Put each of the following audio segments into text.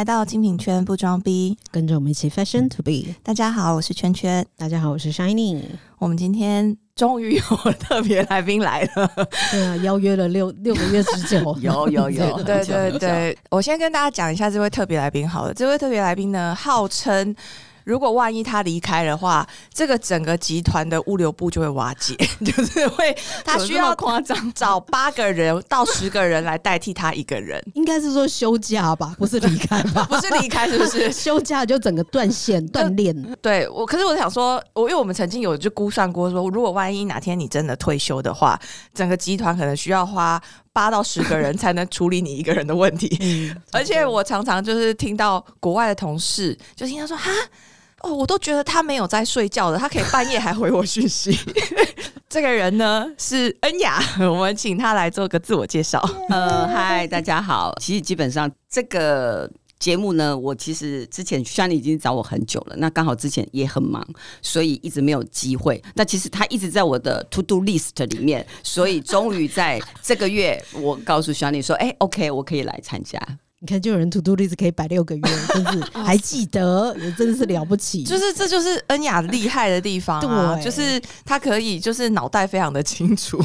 来到精品圈不装逼，跟着我们一起 fashion to be。大家好，我是圈圈。大家好，我是 Shining。我们今天终于有特别来宾来了，对啊，邀约了六六个月之久，有 有有，对对对。我先跟大家讲一下这位特别来宾好了，这位特别来宾呢，号称。如果万一他离开的话，这个整个集团的物流部就会瓦解，就是会他需要夸张找八个人 到十个人来代替他一个人，应该是说休假吧，不是离开吧？不是离开，是不是休假就整个断线断链？对我，可是我想说，我因为我们曾经有就估算过，说如果万一哪天你真的退休的话，整个集团可能需要花。八到十个人才能处理你一个人的问题，而且我常常就是听到国外的同事就听他说哈哦，我都觉得他没有在睡觉的，他可以半夜还回我讯息。这个人呢是恩雅，我们请他来做个自我介绍。呃，嗨，大家好。其实基本上这个。节目呢，我其实之前 Shani 已经找我很久了，那刚好之前也很忙，所以一直没有机会。那其实他一直在我的 to do list 里面，所以终于在这个月，我告诉 Shani 说：“哎，OK，我可以来参加。”你看，就有人 to do list 可以摆六个月，真是 还记得，也真的是了不起。就是这就是恩雅 厉害的地方啊，就是他可以就是脑袋非常的清楚。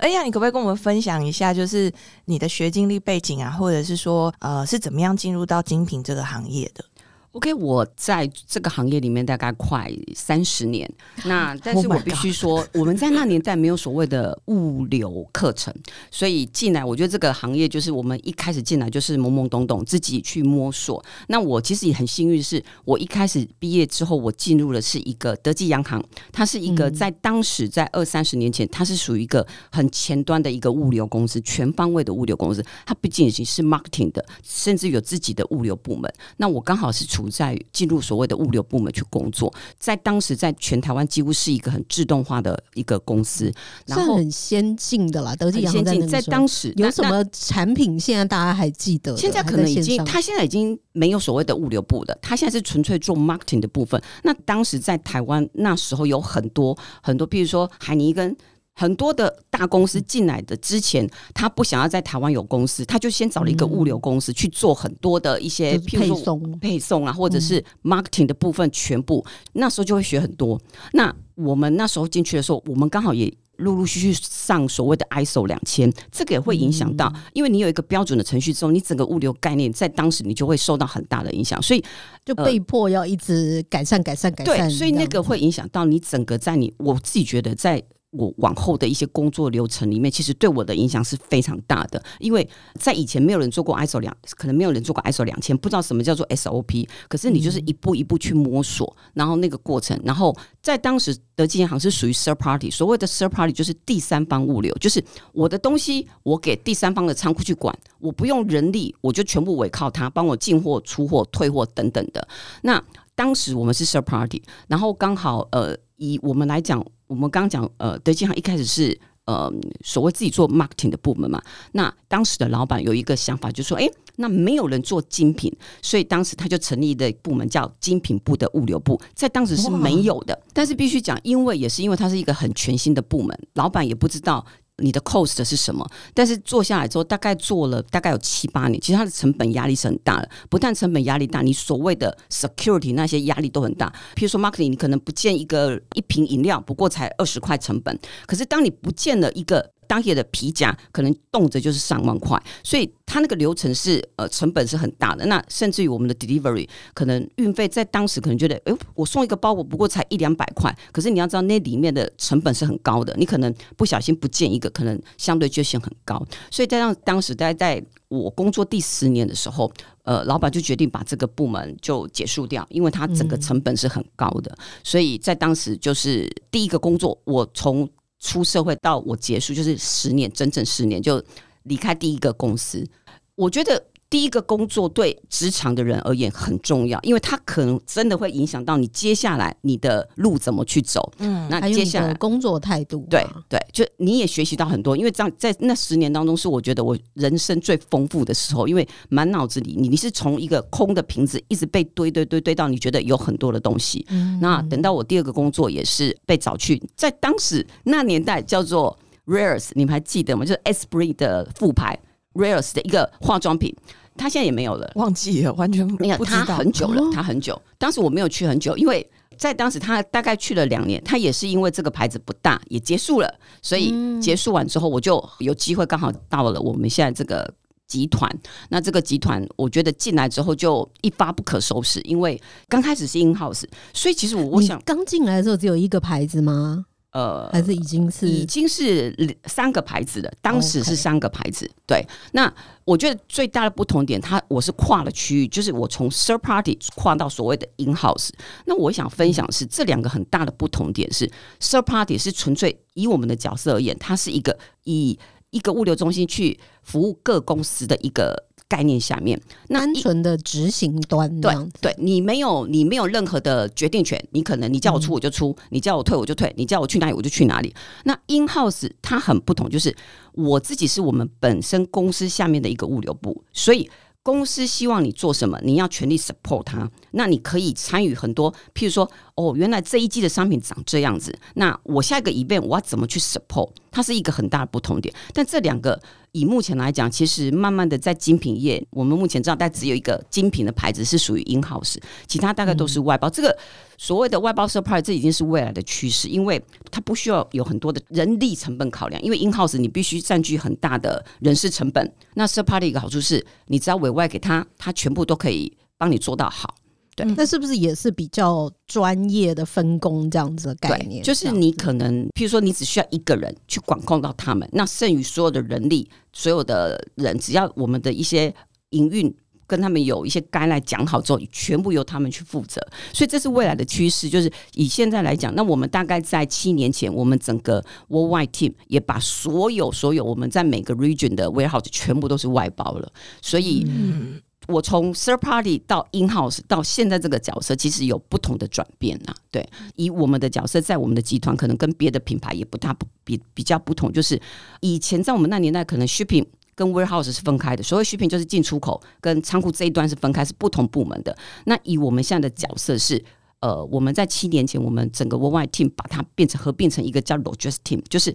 恩雅，你可不可以跟我们分享一下，就是你的学经历背景啊，或者是说呃是怎么样进入到精品这个行业的？OK，我在这个行业里面大概快三十年。那但是我必须说，我们在那年代没有所谓的物流课程，所以进来，我觉得这个行业就是我们一开始进来就是懵懵懂懂，自己去摸索。那我其实也很幸运，是我一开始毕业之后，我进入的是一个德基洋行，它是一个在当时在二三十年前，它是属于一个很前端的一个物流公司，全方位的物流公司。它不仅仅是 marketing 的，甚至有自己的物流部门。那我刚好是处。在进入所谓的物流部门去工作，在当时在全台湾几乎是一个很自动化的一个公司，然后很先进的啦。德基洋在在当时有什么产品？现在大家还记得？现在可能已经，他现在已经没有所谓的物流部的，他现在是纯粹做 marketing 的部分。那当时在台湾那时候有很多很多，比如说海尼跟。很多的大公司进来的之前，他不想要在台湾有公司，他就先找了一个物流公司去做很多的一些配送、配送啊，或者是 marketing 的部分，全部那时候就会学很多。那我们那时候进去的时候，我们刚好也陆陆续续上所谓的 ISO 两千，这个也会影响到，因为你有一个标准的程序之后，你整个物流概念在当时你就会受到很大的影响，所以就被迫要一直改善、改善、改善。对，所以那个会影响到你整个在你，我自己觉得在。我往后的一些工作流程里面，其实对我的影响是非常大的。因为在以前没有人做过 ISO 两，可能没有人做过 ISO 两千，不知道什么叫做 SOP。可是你就是一步一步去摸索，然后那个过程，然后在当时德基银行是属于 third party，所谓的 third party 就是第三方物流，就是我的东西我给第三方的仓库去管，我不用人力，我就全部委靠他帮我进货、出货、退货等等的。那当时我们是 third party，然后刚好呃，以我们来讲。我们刚刚讲，呃，德基行一开始是呃所谓自己做 marketing 的部门嘛。那当时的老板有一个想法，就说：“哎，那没有人做精品，所以当时他就成立的部门叫精品部的物流部，在当时是没有的。但是必须讲，因为也是因为它是一个很全新的部门，老板也不知道。”你的 cost 是什么？但是做下来之后，大概做了大概有七八年，其实它的成本压力是很大的。不但成本压力大，你所谓的 security 那些压力都很大。譬如说 marketing，你可能不见一个一瓶饮料，不过才二十块成本。可是当你不见了一个。当夜的皮夹可能动辄就是上万块，所以它那个流程是呃成本是很大的。那甚至于我们的 delivery 可能运费在当时可能觉得，哎，我送一个包裹不过才一两百块，可是你要知道那里面的成本是很高的，你可能不小心不见一个，可能相对就显很高。所以在让当时在在我工作第十年的时候，呃，老板就决定把这个部门就结束掉，因为它整个成本是很高的。所以在当时就是第一个工作，我从出社会到我结束就是十年，整整十年就离开第一个公司。我觉得。第一个工作对职场的人而言很重要，因为他可能真的会影响到你接下来你的路怎么去走。嗯，那接下来工作态度，对对，就你也学习到很多。因为这样在那十年当中，是我觉得我人生最丰富的时候，因为满脑子里你你是从一个空的瓶子一直被堆堆堆堆到你觉得有很多的东西。嗯那等到我第二个工作也是被找去，在当时那年代叫做 Rares，你们还记得吗？就是 Esprit 的副牌 Rares 的一个化妆品。他现在也没有了。忘记了，完全没有，他不知道。很久了哦，他很久。当时我没有去很久，因为在当时他大概去了两年，他也是因为这个牌子不大，也结束了，所以结束完之后，我就有机会刚好到了我们现在这个。集团，那这个集团，我觉得进来之后就一发不可收拾，因为刚开始是 in house，所以其实我我想，刚进来的时候只有一个牌子吗？呃，还是已经是已经是三个牌子的，当时是三个牌子。对，那我觉得最大的不同点，它我是跨了区域，就是我从 third party 跨到所谓的 in house。那我想分享的是这两个很大的不同点是，third party 是纯粹以我们的角色而言，它是一个以一个物流中心去服务各公司的一个概念下面，那单纯的执行端对。对，你没有你没有任何的决定权，你可能你叫我出我就出，你叫我退我就退，你叫我去哪里我就去哪里。那 in house 它很不同，就是我自己是我们本身公司下面的一个物流部，所以。公司希望你做什么，你要全力 support 它。那你可以参与很多，譬如说，哦，原来这一季的商品长这样子，那我下一个 event 我要怎么去 support？它是一个很大的不同点。但这两个以目前来讲，其实慢慢的在精品业，我们目前知道，但只有一个精品的牌子是属于 in house，其他大概都是外包。这个所谓的外包 surprise，这已经是未来的趋势，因为它不需要有很多的人力成本考量，因为 in house 你必须占据很大的人事成本。那 surprise 的一个好处是，你只要委外给他，他全部都可以帮你做到好。对那是不是也是比较专业的分工这样子的概念？就是你可能，譬如说，你只需要一个人去管控到他们，那剩余所有的人力，所有的人，只要我们的一些营运跟他们有一些该来讲好之后，全部由他们去负责。所以这是未来的趋势。就是以现在来讲，那我们大概在七年前，我们整个 worldwide team 也把所有所有我们在每个 region 的 warehouse 全部都是外包了，所以。嗯，我从 third party 到 in house 到现在这个角色，其实有不同的转变呐。对，以我们的角色在我们的集团，可能跟别的品牌也不大不比比较不同。就是以前在我们那年代，可能 shipping 跟 warehouse 是分开的，所谓 shipping 就是进出口跟仓库这一端是分开，是不同部门的。那以我们现在的角色是。呃，我们在七年前，我们整个 worldwide team 把它变成合并成一个叫 logistics team，就是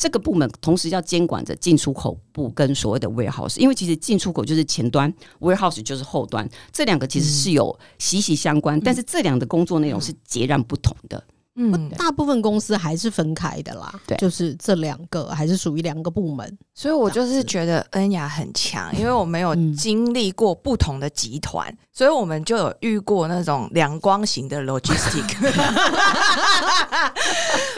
这个部门同时要监管着进出口部跟所谓的 warehouse，因为其实进出口就是前端，warehouse 就是后端，这两个其实是有息息相关，但是这两个工作内容是截然不同的。嗯，大部分公司还是分开的啦，对就是这两个还是属于两个部门。所以我就是觉得恩雅很强，因为我没有嗯经历过不同的集团，所以我们就有遇过那种两光型的 logistic。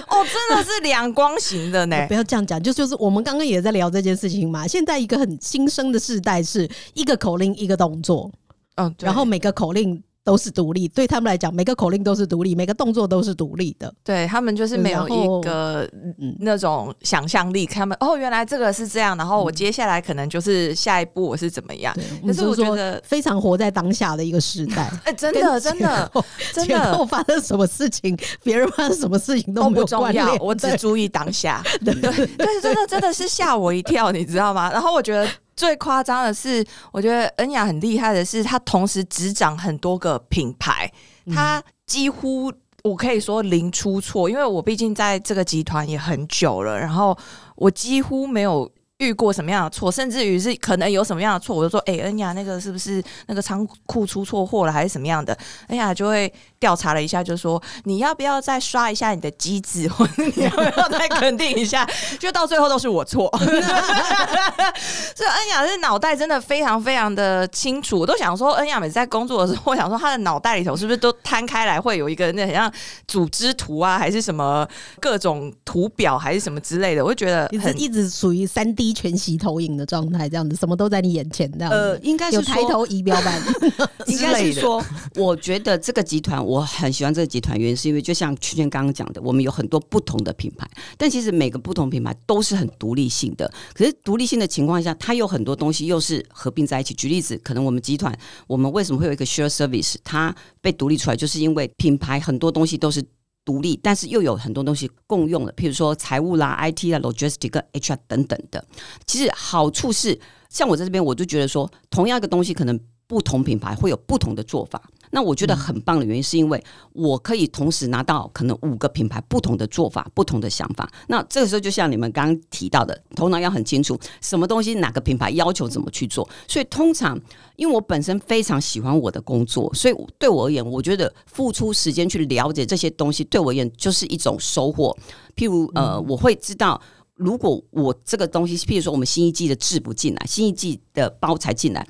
哦，真的是两光型的呢。不要这样讲，就就是我们刚刚也在聊这件事情嘛。现在一个很新生的世代是一个口令一个动作，嗯，对然后每个口令都是独立，对他们来讲，每个口令都是独立，每个动作都是独立的。对他们就是没有一个嗯那种想象力，他们哦，原来这个是这样，然后我接下来可能就是下一步我是怎么样。可是我觉得，非常活在当下的一个时代。哎，真的 真的真的后的发生什么事情，别人发生什么事情都 不重要，我只注意当下。对对，真的真的是吓我一跳，你知道吗？然后我觉得最夸张的是，我觉得恩雅很厉害的是，她同时执掌很多个品牌，她几乎。我可以说零出错，因为我毕竟在这个集团也很久了，然后我几乎没有遇过什么样的错，甚至于是可能有什么样的错，我就说，哎、恩雅那个是不是那个仓库出错货了，还是什么样的？恩雅就会调查了一下，就说你要不要再刷一下你的机子，或者你要不要再肯定一下？就到最后都是我错。所以恩雅是脑袋真的非常非常的清楚，我都想说，恩雅每次在工作的时候，我想说她的脑袋里头是不是都摊开来会有一个那很像组织图啊，还是什么各种图表，还是什么之类的？我就觉得很一直一直属于三 D 全息投影的状态，这样子，什么都在你眼前，这样子。呃，应该是有抬头仪表板，应该是说，我觉得这个集团我我很喜欢这个集团，原因是因为就像曲圈刚刚讲的，我们有很多不同的品牌，但其实每个不同品牌都是很独立性的。可是独立性的情况下，它有很多东西又是合并在一起。举例子，可能我们集团我们为什么会有一个 share service，它被独立出来，就是因为品牌很多东西都是。独立，但是又有很多东西共用的，譬如说财务啦、IT 啦、logistic 跟 HR 等等的。其实好处是，像我在这边，我就觉得说，同样一个东西，可能不同品牌会有不同的做法。那我觉得很棒的原因是因为我可以同时拿到可能五个品牌不同的做法、不同的想法。那这个时候就像你们刚刚提到的，头脑要很清楚，什么东西哪个品牌要求怎么去做。所以通常，因为我本身非常喜欢我的工作，所以对我而言，我觉得付出时间去了解这些东西，对我而言就是一种收获。譬如呃，我会知道。如果我这个东西，譬如说我们新一季的制不进来，新一季的包材进来，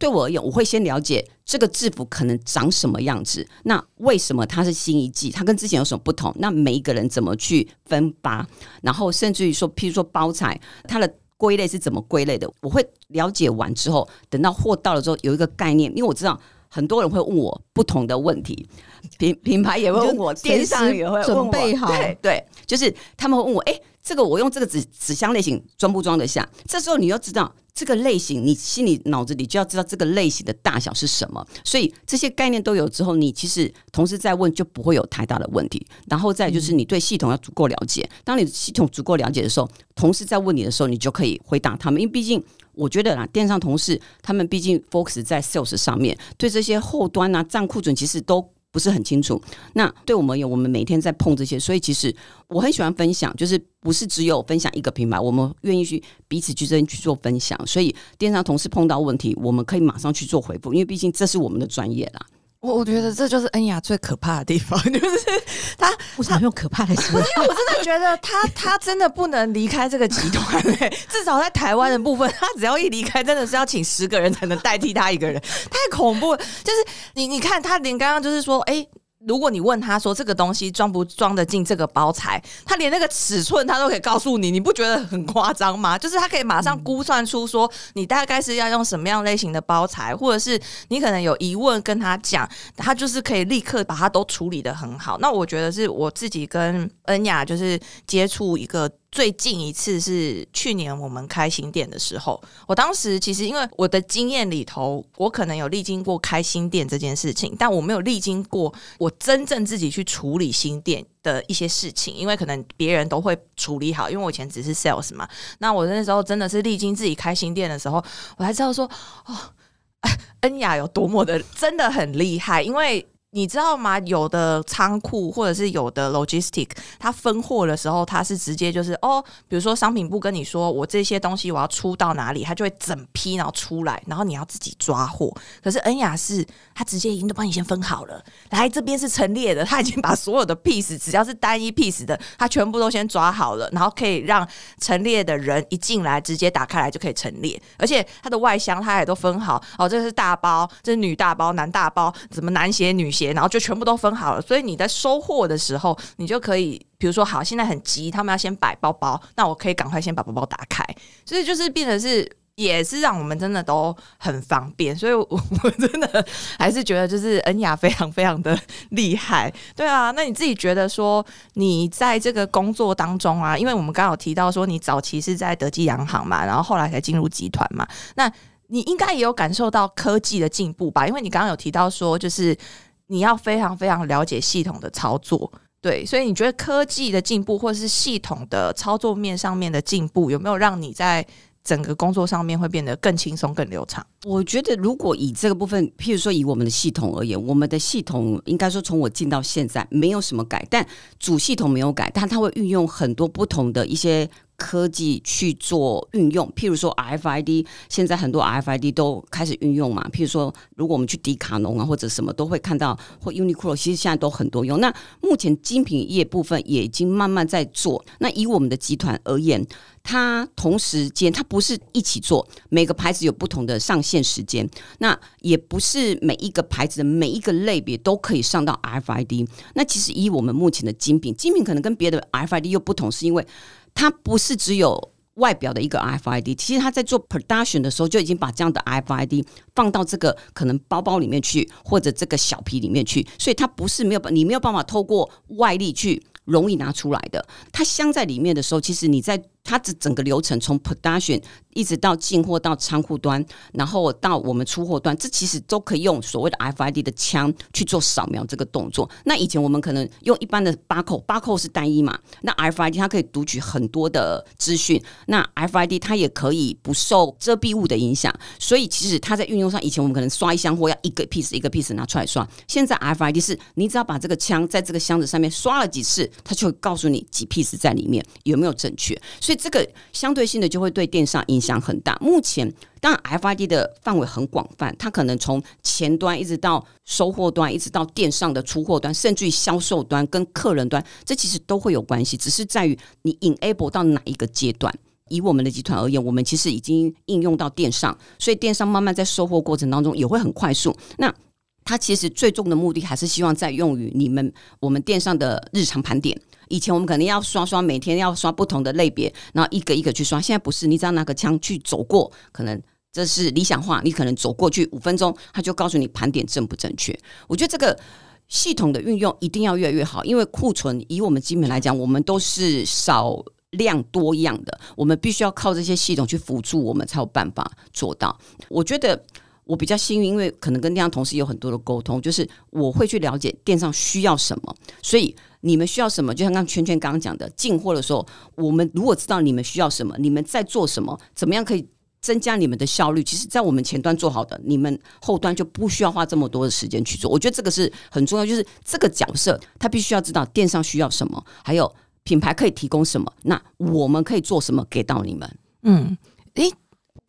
对我而言，我会先了解这个制服可能长什么样子。那为什么它是新一季？它跟之前有什么不同？那每一个人怎么去分发？然后甚至于说，譬如说包材，它的归类是怎么归类的？我会了解完之后，等到货到了之后，有一个概念，因为我知道很多人会问我不同的问题，品品牌也会问我，电商也会准备好，对对，就是他们会问我，哎。这个我用这个纸纸箱类型装不装得下？这时候你要知道这个类型，你心里脑子里就要知道这个类型的大小是什么。所以这些概念都有之后，你其实同时在问就不会有太大的问题。然后再就是你对系统要足够了解。当你系统足够了解的时候，同事在问你的时候，你就可以回答他们。因为毕竟我觉得啦，电商同事他们毕竟 focus 在 sales 上面，对这些后端啊账库存其实都。不是很清楚。那对我们有，我们每天在碰这些，所以其实我很喜欢分享，就是不是只有分享一个品牌，我们愿意去彼此之间去做分享。所以电商同事碰到问题，我们可以马上去做回复，因为毕竟这是我们的专业啦。我我觉得这就是恩雅最可怕的地方，就是他为什么用可怕的词？不是，我真的觉得他他真的不能离开这个集团嘞。至少在台湾的部分，他只要一离开，真的是要请十个人才能代替他一个人，太恐怖了。就是你你看，他连刚刚就是说，哎。如果你问他说这个东西装不装得进这个包材，他连那个尺寸他都可以告诉你，你不觉得很夸张吗？就是他可以马上估算出说你大概是要用什么样类型的包材，或者是你可能有疑问跟他讲，他就是可以立刻把它都处理的很好。那我觉得是我自己跟恩雅就是接触一个。最近一次是去年我们开新店的时候，我当时其实因为我的经验里头，我可能有历经过开新店这件事情，但我没有历经过我真正自己去处理新店的一些事情，因为可能别人都会处理好，因为我以前只是 sales 嘛。那我那时候真的是历经自己开新店的时候，我才知道说，哦，恩雅有多么的真的很厉害，因为。你知道吗？有的仓库或者是有的 logistic，它分货的时候，它是直接就是哦，比如说商品部跟你说，我这些东西我要出到哪里，它就会整批然后出来，然后你要自己抓货。可是恩雅是，它直接已经都帮你先分好了，来这边是陈列的，他已经把所有的 piece，只要是单一 piece 的，他全部都先抓好了，然后可以让陈列的人一进来直接打开来就可以陈列，而且它的外箱它也都分好哦，这是大包，这是女大包、男大包，什么男鞋、女鞋。然后就全部都分好了，所以你在收货的时候，你就可以，比如说，好，现在很急，他们要先摆包包，那我可以赶快先把包包打开，所以就是变成是，也是让我们真的都很方便，所以我我真的还是觉得就是恩雅非常非常的厉害，对啊，那你自己觉得说，你在这个工作当中啊，因为我们刚好提到说，你早期是在德基洋行嘛，然后后来才进入集团嘛，那你应该也有感受到科技的进步吧？因为你刚刚有提到说，就是。你要非常非常了解系统的操作，对，所以你觉得科技的进步，或是系统的操作面上面的进步，有没有让你在整个工作上面会变得更轻松、更流畅？我觉得，如果以这个部分，譬如说以我们的系统而言，我们的系统应该说从我进到现在没有什么改，但主系统没有改，但它会运用很多不同的一些。科技去做运用，譬如说 RFID，现在很多 RFID 都开始运用嘛。譬如说，如果我们去迪卡侬啊，或者什么，都会看到或 Uniqlo，其实现在都很多用。那目前精品业部分也已经慢慢在做。那以我们的集团而言，它同时间它不是一起做，每个牌子有不同的上线时间。那也不是每一个牌子的每一个类别都可以上到 RFID。那其实以我们目前的精品，精品可能跟别的 RFID 又不同，是因为它不是只有外表的一个 RFID，其实他在做 production 的时候就已经把这样的 RFID 放到这个可能包包里面去，或者这个小皮里面去，所以它不是没有你没有办法透过外力去容易拿出来的。它镶在里面的时候，其实你在它这整个流程从 production 一直到进货到仓库端，然后到我们出货端，这其实都可以用所谓的 FID 的枪去做扫描这个动作。那以前我们可能用一般的八扣，八扣是单一嘛，那 FID 它可以读取很多的资讯，那 FID 它也可以不受遮蔽物的影响，所以其实它在运用上，以前我们可能刷一箱货要一个 piece 一个 piece 拿出来刷，现在 FID 是你只要把这个枪在这个箱子上面刷了几次，它就会告诉你几 piece 在里面有没有正确，所以这个相对性的就会对电商影响很大。目前当然 FID 的范围很广泛，它可能从前端一直到收货端，一直到电商的出货端，甚至于销售端跟客人端，这其实都会有关系，只是在于你 enable 到哪一个阶段。以我们的集团而言，我们其实已经应用到电商，所以电商慢慢在收货过程当中也会很快速。那它其实最终的目的还是希望在用于你们我们店上的日常盘点。以前我们可能要刷刷，每天要刷不同的类别，然后一个一个去刷。现在不是，你只要拿个枪去走过，可能这是理想化，你可能走过去五分钟，他就告诉你盘点正不正确。我觉得这个系统的运用一定要越来越好，因为库存以我们基本来讲，我们都是少量多样的，我们必须要靠这些系统去辅助我们才有办法做到。我觉得。我比较幸运，因为可能跟电商同事有很多的沟通，就是我会去了解电商需要什么，所以你们需要什么，就像刚圈圈刚刚讲的，进货的时候，我们如果知道你们需要什么，你们在做什么，怎么样可以增加你们的效率？其实，在我们前端做好的，你们后端就不需要花这么多的时间去做。我觉得这个是很重要，就是这个角色他必须要知道电商需要什么，还有品牌可以提供什么，那我们可以做什么给到你们。嗯，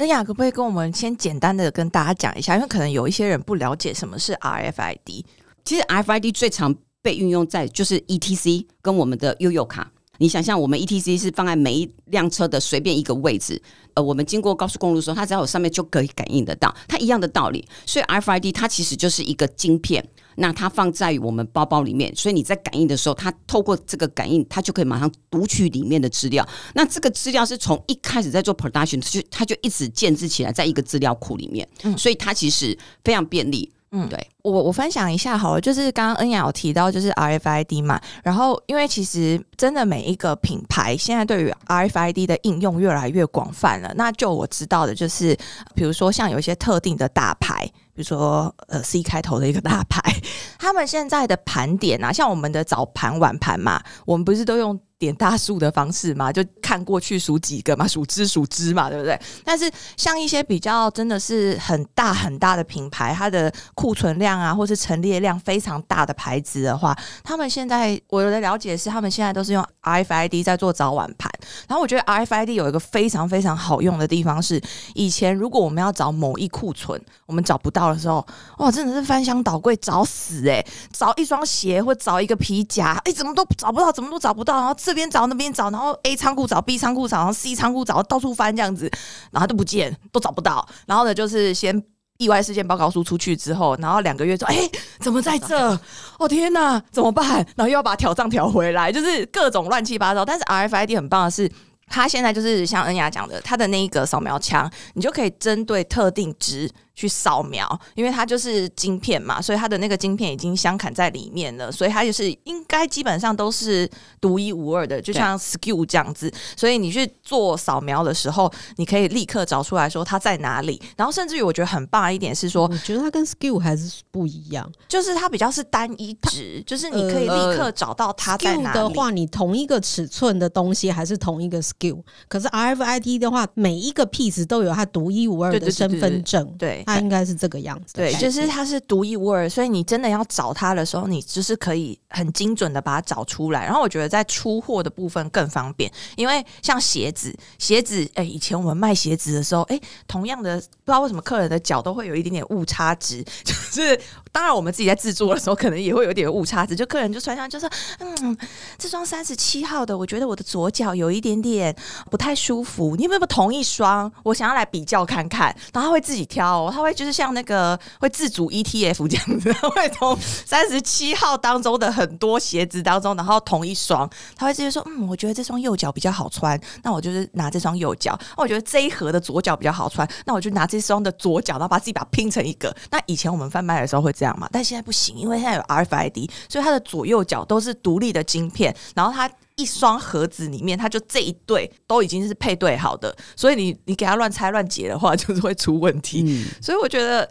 那。雅，可不可以跟我们先简单的跟大家讲一下？因为可能有一些人不了解什么是 RFID。其实 RFID 最常被运用在就是 ETC 跟我们的悠游卡。你想象我们 ETC 是放在每一辆车的随便一个位置，呃，我们经过高速公路的时候，它只要有上面就可以感应得到，它一样的道理。所以 RFID 它其实就是一个晶片。那它放在我们包包里面，所以你在感应的时候，它透过这个感应，它就可以马上读取里面的资料。那这个资料是从一开始在做 production，就它就一直建制起来在一个资料库里面，所以它其实非常便利。嗯，对我我分享一下好了，就是刚刚恩雅有提到就是 RFID 嘛，然后因为其实真的每一个品牌现在对于 RFID 的应用越来越广泛了。那就我知道的就是，比如说像有一些特定的大牌。比如说，呃，C 开头的一个大牌，他们现在的盘点啊，像我们的早盘、晚盘嘛，我们不是都用。点大数的方式嘛，就看过去数几个嘛，数只数只嘛，对不对？但是像一些比较真的是很大很大的品牌，它的库存量啊，或是陈列量非常大的牌子的话，他们现在我的了解是，他们现在都是用 RFID 在做早晚盘。然后我觉得 RFID 有一个非常非常好用的地方是，以前如果我们要找某一库存，我们找不到的时候，哇，真的是翻箱倒柜找死哎！找一双鞋或找一个皮夹，哎，怎么都找不到，怎么都找不到，然后这边找那边找，然后 A 仓库找 B 仓库找，然后 C 仓库找，到处翻这样子，然后都不见，都找不到。然后呢，就是先意外事件报告书出去之后，然后两个月说，哎，怎么在这？哦天哪，怎么办？然后又要把挑账调回来，就是各种乱七八糟。但是 RFID 很棒的是。它现在就是像恩雅讲的，它的那一个扫描枪，你就可以针对特定值去扫描，因为它就是晶片嘛，所以它的那个晶片已经镶嵌在里面了，所以它就是应该基本上都是独一无二的，就像 SKU 这样子。所以你去做扫描的时候，你可以立刻找出来说它在哪里。然后甚至于我觉得很棒一点是说，我觉得它跟 SKU 还是不一样，就是它比较是单一值，就是你可以立刻找到它在哪里。的话，你同一个尺寸的东西还是同一个 SKU，。可是 RFID 的话，每一个 piece 都有它独一无二的身份证，对，它应该是这个样子。对，就是它是独一无二，所以你真的要找它的时候，你就是可以很精准的把它找出来。然后我觉得在出货的部分更方便，因为像鞋子，鞋子，哎，以前我们卖鞋子的时候，哎，同样的，不知道为什么客人的脚都会有一点点误差值，就是当然我们自己在制作的时候，可能也会有点误差值，就客人就穿上就说，嗯，这双三十七号的，我觉得我的左脚有一点点。不太舒服，你有没有同一双？我想要来比较看看，然后他会自己挑，他会就是像那个会自主 ETF 这样子，会从三十七号当中的很多鞋子当中，然后同一双，他会直接说，嗯，我觉得这双右脚比较好穿，那我就是拿这双右脚。那我觉得这一盒的左脚比较好穿，那我就拿这双的左脚，然后把自己把它拼成一个。那以前我们贩卖的时候会这样嘛？但现在不行，因为现在有 RFID，所以它的左右脚都是独立的晶片，然后它。一双盒子里面，它就这一对都已经是配对好的，所以你你给它乱拆乱解的话，就是会出问题。嗯，所以我觉得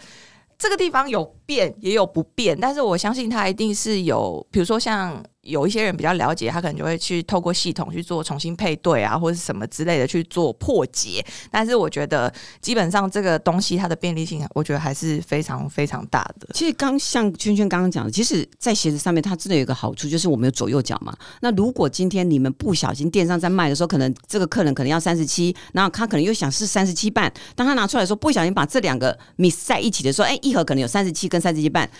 这个地方有变也有不变，但是我相信它一定是有，比如说像。有一些人比较了解，他可能就会去透过系统去做重新配对啊，或者什么之类的去做破解。但是我觉得，基本上这个东西它的便利性，我觉得还是非常非常大的。其实刚像圈圈刚刚讲的，其实，在鞋子上面它真的有一个好处，就是我们有左右脚嘛。那如果今天你们不小心电商在卖的时候，可能这个客人可能要三十七，然后他可能又想是三十七半，当他拿出来说不小心把这两个 miss 在一起的时候，哎，一盒可能有三十七跟三十七半。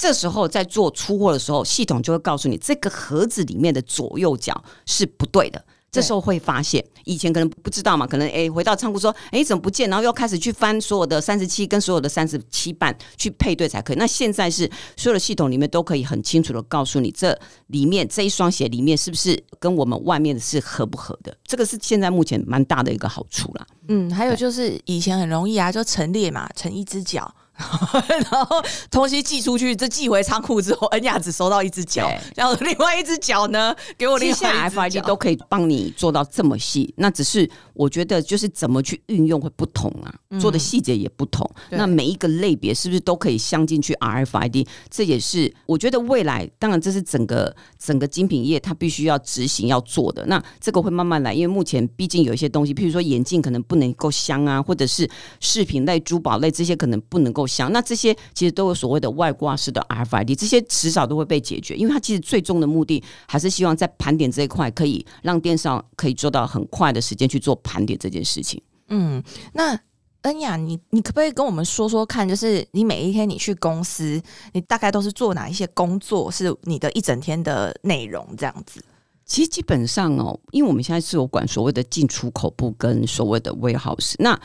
这时候在做出货的时候，系统就会告诉你这个盒子里面的左右脚是不对的。这时候会发现，以前可能不知道嘛，可能诶回到仓库说，诶怎么不见？然后又开始去翻所有的三十七跟所有的三十七半去配对才可以。那现在是所有的系统里面都可以很清楚的告诉你，这里面这一双鞋里面是不是跟我们外面的是合不合的？这个是现在目前蛮大的一个好处啦。嗯，还有就是以前很容易啊，就陈列嘛，成一只脚。然后东西寄出去，这寄回仓库之后，恩雅只收到一只脚，然后另外一只脚呢，给我另外一只脚都可以帮你做到这么细。那只是我觉得，就是怎么去运用会不同啊，做的细节也不同。那每一个类别是不是都可以镶进去 RFID？这也是我觉得未来，当然这是整个整个精品业它必须要执行要做的。那这个会慢慢来，因为目前毕竟有一些东西，譬如说眼镜可能不能够镶啊，或者是饰品类、珠宝类这些可能不能够。想那这些其实都有所谓的外挂式的 RFID，这些迟早都会被解决，因为它其实最终的目的还是希望在盘点这一块可以让电商可以做到很快的时间去做盘点这件事情。嗯，那恩雅，你你可不可以跟我们说说看，就是你每一天你去公司，你大概都是做哪一些工作，是你的一整天的内容这样子？其实基本上哦，因为我们现在是有管所谓的进出口部跟所谓的 warehouse，那。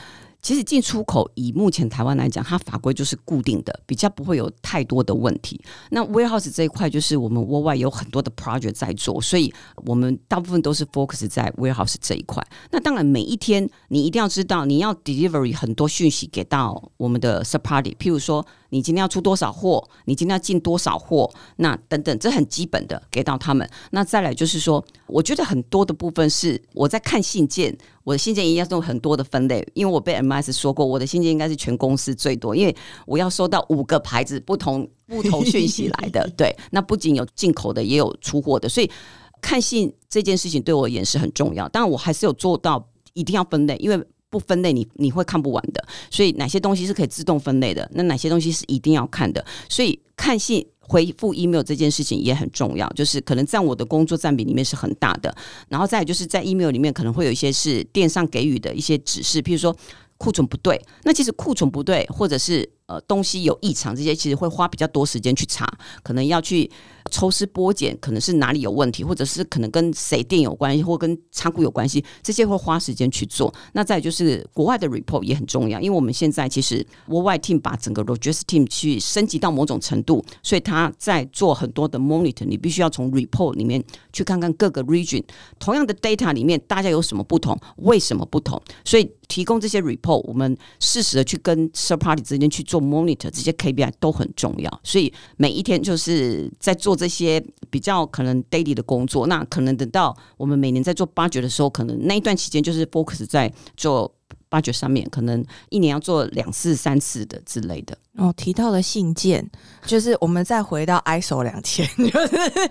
其实进出口以目前台湾来讲，它法规就是固定的，比较不会有太多的问题。那 warehouse 这一块就是我们窝外有很多的 project 在做，所以我们大部分都是 focus 在 warehouse 这一块。那当然每一天你一定要知道你要 delivery 很多讯息给到我们的 s u p p o r t 譬如说。你今天要出多少货？你今天要进多少货？那等等，这很基本的给到他们。那再来就是说，我觉得很多的部分是我在看信件，我的信件一样有很多的分类，因为我被 MS 说过，我的信件应该是全公司最多，因为我要收到五个牌子不同不同讯息来的。对，那不仅有进口的，也有出货的，所以看信这件事情对我而言是很重要。当然，我还是有做到一定要分类，因为。不分类，你你会看不完的。所以哪些东西是可以自动分类的？那哪些东西是一定要看的？所以看信回复 email 这件事情也很重要，就是可能在我的工作占比里面是很大的。然后再就是在 email 里面可能会有一些是电商给予的一些指示，譬如说库存不对，那其实库存不对，或者是呃东西有异常，这些其实会花比较多时间去查，可能要去。抽丝剥茧，可能是哪里有问题，或者是可能跟谁店有关系，或跟仓库有关系，这些会花时间去做。那再就是国外的 report 也很重要，因为我们现在其实国外 team 把整个 logistics team 去升级到某种程度，所以他在做很多的 monitor。你必须要从 report 里面去看看各个 region 同样的 data 里面大家有什么不同，为什么不同？所以提供这些 report，我们适时的去跟 third party 之间去做做 monitor，这些 KPI 都很重要。所以每一天就是在做。这些比较可能 daily 的工作，那可能等到我们每年在做八掘的时候，可能那一段期间就是 focus 在做八掘上面，可能一年要做两次、三次的之类的。哦，提到了信件，就是我们再回到 ISO 两千，就是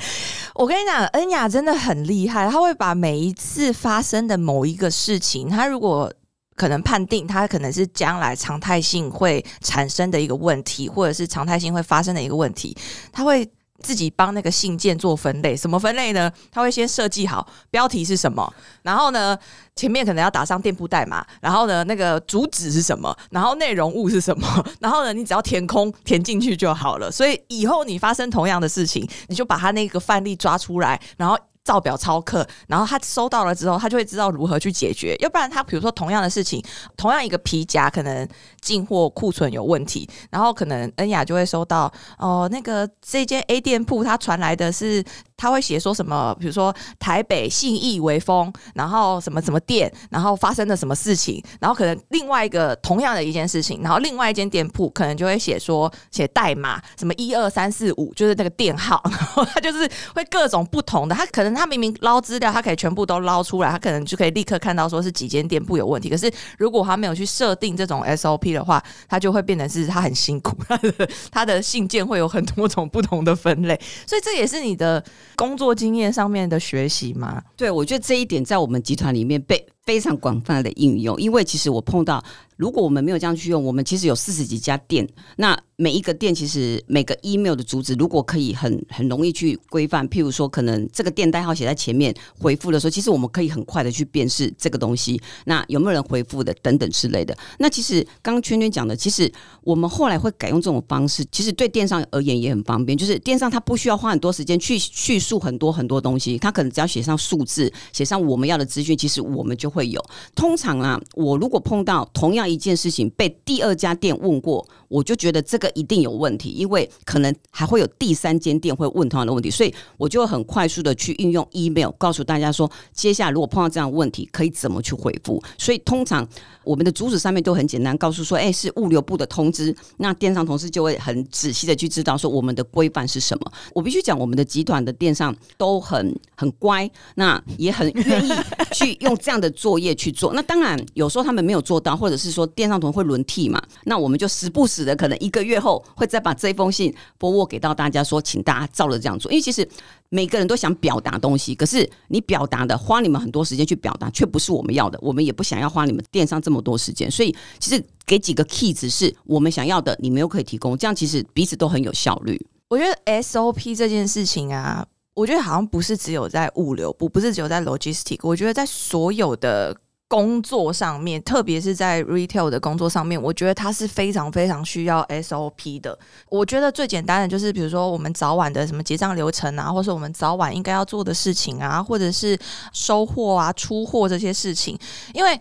我跟你讲，恩雅真的很厉害，他会把每一次发生的某一个事情，他如果可能判定它可能是将来常态性会产生的一个问题，或者是常态性会发生的一个问题，它会。自己帮那个信件做分类，什么分类呢？它会先设计好标题是什么，然后呢，前面可能要打上店铺代码，然后呢，那个主旨是什么，然后内容物是什么，然后呢，你只要填空填进去就好了。所以以后你发生同样的事情，你就把它那个范例抓出来，然后。造表抄课，然后他收到了之后，他就会知道如何去解决。要不然，他比如说同样的事情，同样一个皮夹可能进货库存有问题，然后可能恩雅就会收到哦，那个这间 A 店铺他传来的是他会写说什么，比如说台北信义微风，然后什么什么店，然后发生了什么事情，然后可能另外一个同样的一件事情，然后另外一间店铺可能就会写说写代码，什么一二三四五，就是那个店号，然后他就是会各种不同的，他可能他明明捞资料，他可以全部都捞出来，他可能就可以立刻看到说是几间店铺有问题，可是如果他没有去设定这种 SOP 的话，他就会变成是他很辛苦，他的他的信件会有很多种不同的分类，所以这也是你的。工作经验上面的学习吗？对，我觉得这一点在我们集团里面被非常广泛的应用，因为其实我碰到。如果我们没有这样去用，我们其实有四十几家店，那每一个店其实每个 email 的主旨，如果可以很很容易去规范，譬如说可能这个店代号写在前面，回复的时候，其实我们可以很快的去辨识这个东西，那有没有人回复的等等之类的。那其实刚刚圈圈讲的，其实我们后来会改用这种方式，其实对电商而言也很方便，就是电商它不需要花很多时间去叙述很多很多东西，它可能只要写上数字，写上我们要的资讯，其实我们就会有。通常啊，我如果碰到同样一件事情被第二家店问过，我就觉得这个一定有问题，因为可能还会有第三间店会问同样的问题，所以我就很快速的去运用 email 告诉大家说，接下来如果碰到这样的问题，可以怎么去回复。所以通常我们的主旨上面都很简单，告诉说，哎，是物流部的通知，那电商同事就会很仔细的去知道说我们的规范是什么。我必须讲，我们的集团的电商都很很乖，那也很愿意去用这样的作业去做。那当然有时候他们没有做到，或者是说电商同会轮替嘛，那我们就时不时可能一个月后会再把这封信拨握给到大家，说请大家照着这样做。因为其实每个人都想表达东西，可是你表达的花你们很多时间去表达，却不是我们要的，我们也不想要花你们电商这么多时间。所以其实给几个 key 只是我们想要的，你们又可以提供，这样其实彼此都很有效率。我觉得 SOP 这件事情啊。我觉得好像不是只有在物流部，不是只有在 logistic。我觉得在所有的工作上面，特别是在 retail 的工作上面，我觉得它是非常非常需要 SOP 的。我觉得最简单的就是，比如说我们早晚的什么结账流程啊，或是我们早晚应该要做的事情啊，或者是收货啊、出货这些事情，因为。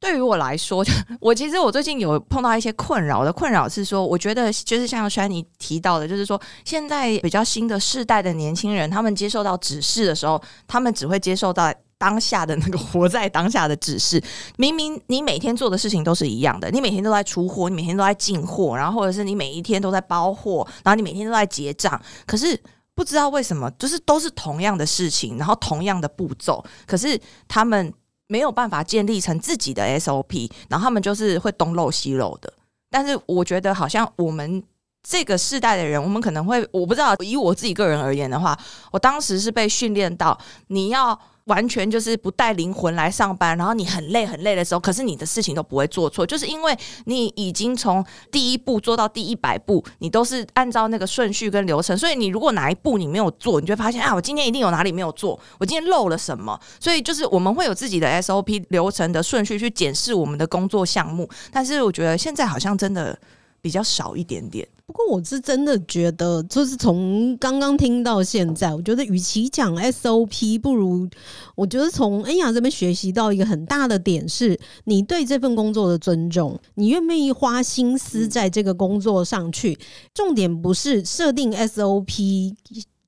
对于我来说，我其实我最近有碰到一些困扰的困扰是说，我觉得就是像轩尼提到的，就是说现在比较新的世代的年轻人，他们接受到指示的时候，他们只会接受到当下的那个活在当下的指示。明明你每天做的事情都是一样的，你每天都在出货，你每天都在进货，然后或者是你每一天都在包货，然后你每天都在结账，可是不知道为什么，就是都是同样的事情，然后同样的步骤，可是他们。没有办法建立成自己的 SOP，然后他们就是会东漏西漏的。但是我觉得，好像我们这个世代的人，我们可能会，我不知道，以我自己个人而言的话，我当时是被训练到你要。完全就是不带灵魂来上班，然后你很累很累的时候，可是你的事情都不会做错，就是因为你已经从第一步做到第一百步，你都是按照那个顺序跟流程。所以你如果哪一步你没有做，你就会发现啊，我今天一定有哪里没有做，我今天漏了什么。所以就是我们会有自己的 SOP 流程的顺序去检视我们的工作项目，但是我觉得现在好像真的比较少一点点。不过我是真的觉得，就是从刚刚听到现在，我觉得与其讲 SOP，不如我觉得从恩雅这边学习到一个很大的点是，你对这份工作的尊重，你愿不愿意花心思在这个工作上去？重点不是设定 SOP，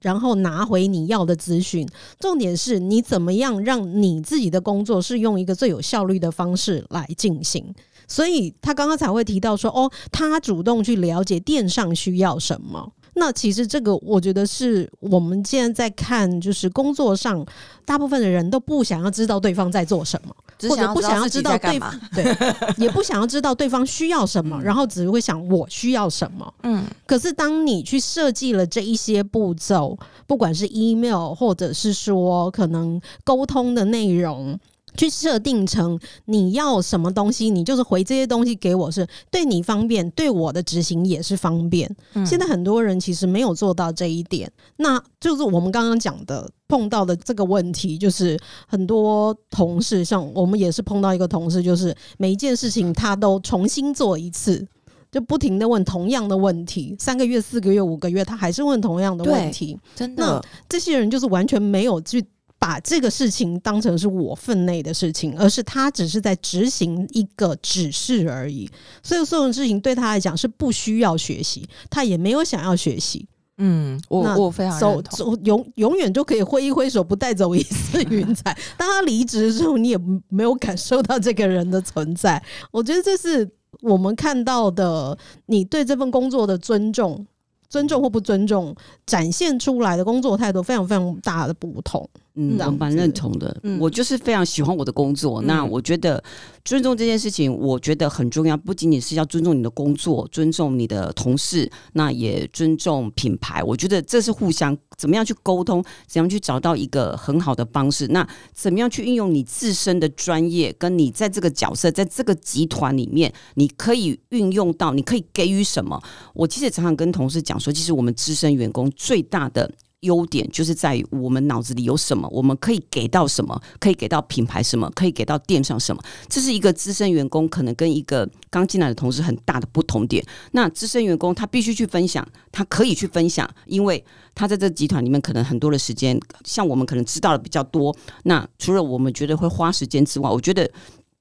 然后拿回你要的资讯，重点是你怎么样让你自己的工作是用一个最有效率的方式来进行。所以他刚刚才会提到说，哦，他主动去了解电商需要什么。那其实这个，我觉得是我们现在在看，就是工作上，大部分的人都不想要知道对方在做什么，或者不想要知道对方对，也不想要知道对方需要什么，然后只会想我需要什么。嗯，可是当你去设计了这一些步骤，不管是 email 或者是说可能沟通的内容。去设定成你要什么东西，你就是回这些东西给我，是对你方便，对我的执行也是方便。现在很多人其实没有做到这一点，那就是我们刚刚讲的碰到的这个问题，就是很多同事，像我们也是碰到一个同事，就是每一件事情他都重新做一次，就不停的问同样的问题，三个月、四个月、五个月，他还是问同样的问题。真的，那这些人就是完全没有去。把这个事情当成是我分内的事情，而是他只是在执行一个指示而已。所以所有事情对他来讲是不需要学习，他也没有想要学习。嗯，我我非常走。走永永远就可以挥一挥手，不带走一丝云彩。当他离职的时候，你也没有感受到这个人的存在。我觉得这是我们看到的，你对这份工作的尊重。尊重或不尊重，展现出来的工作态度非常非常大的不同。嗯，我蛮认同的。嗯我就是非常喜欢我的工作。那嗯我觉得尊重这件事情，我觉得很重要，不仅仅是要尊重你的工作，尊重你的同事，那也尊重品牌。我觉得这是互相怎么样去沟通，怎样去找到一个很好的方式。那怎么样去运用你自身的专业，跟你在这个角色，在这个集团里面，你可以运用到，你可以给予什么？我其实也常常跟同事讲说，其实我们资深员工最大的优点就是在于我们脑子里有什么，我们可以给到什么，可以给到品牌什么，可以给到店上什么。这是一个资深员工可能跟一个刚进来的同事很大的不同点。那资深员工他必须去分享，他可以去分享，因为他在这集团里面可能很多的时间，像我们可能知道的比较多。那除了我们觉得会花时间之外，我觉得。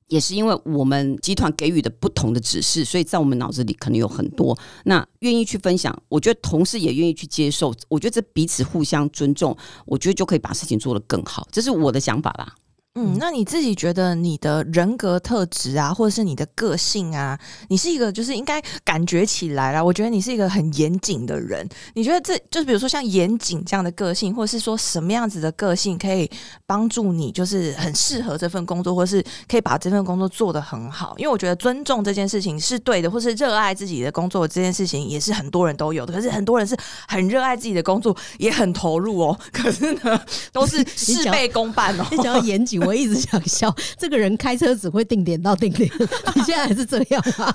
也是因为我们集团给予的不同的指示，所以在我们脑子里可能有很多。那愿意去分享，我觉得同事也愿意去接受，我觉得这彼此互相尊重，我觉得就可以把事情做得更好。这是我的想法啦。嗯，那你自己觉得你的人格特质啊，或者是你的个性啊，你是一个就是应该感觉起来啦，我觉得你是一个很严谨的人。你觉得这就是比如说像严谨这样的个性，或者是说什么样子的个性可以帮助你，就是很适合这份工作，或是可以把这份工作做得很好？因为我觉得尊重这件事情是对的，或是热爱自己的工作这件事情也是很多人都有的。可是很多人是很热爱自己的工作，也很投入哦，可是呢，都是 事倍功半哦。你讲到严谨，我一直想笑，这个人开车只会定点到定点，你现在还是这样吗？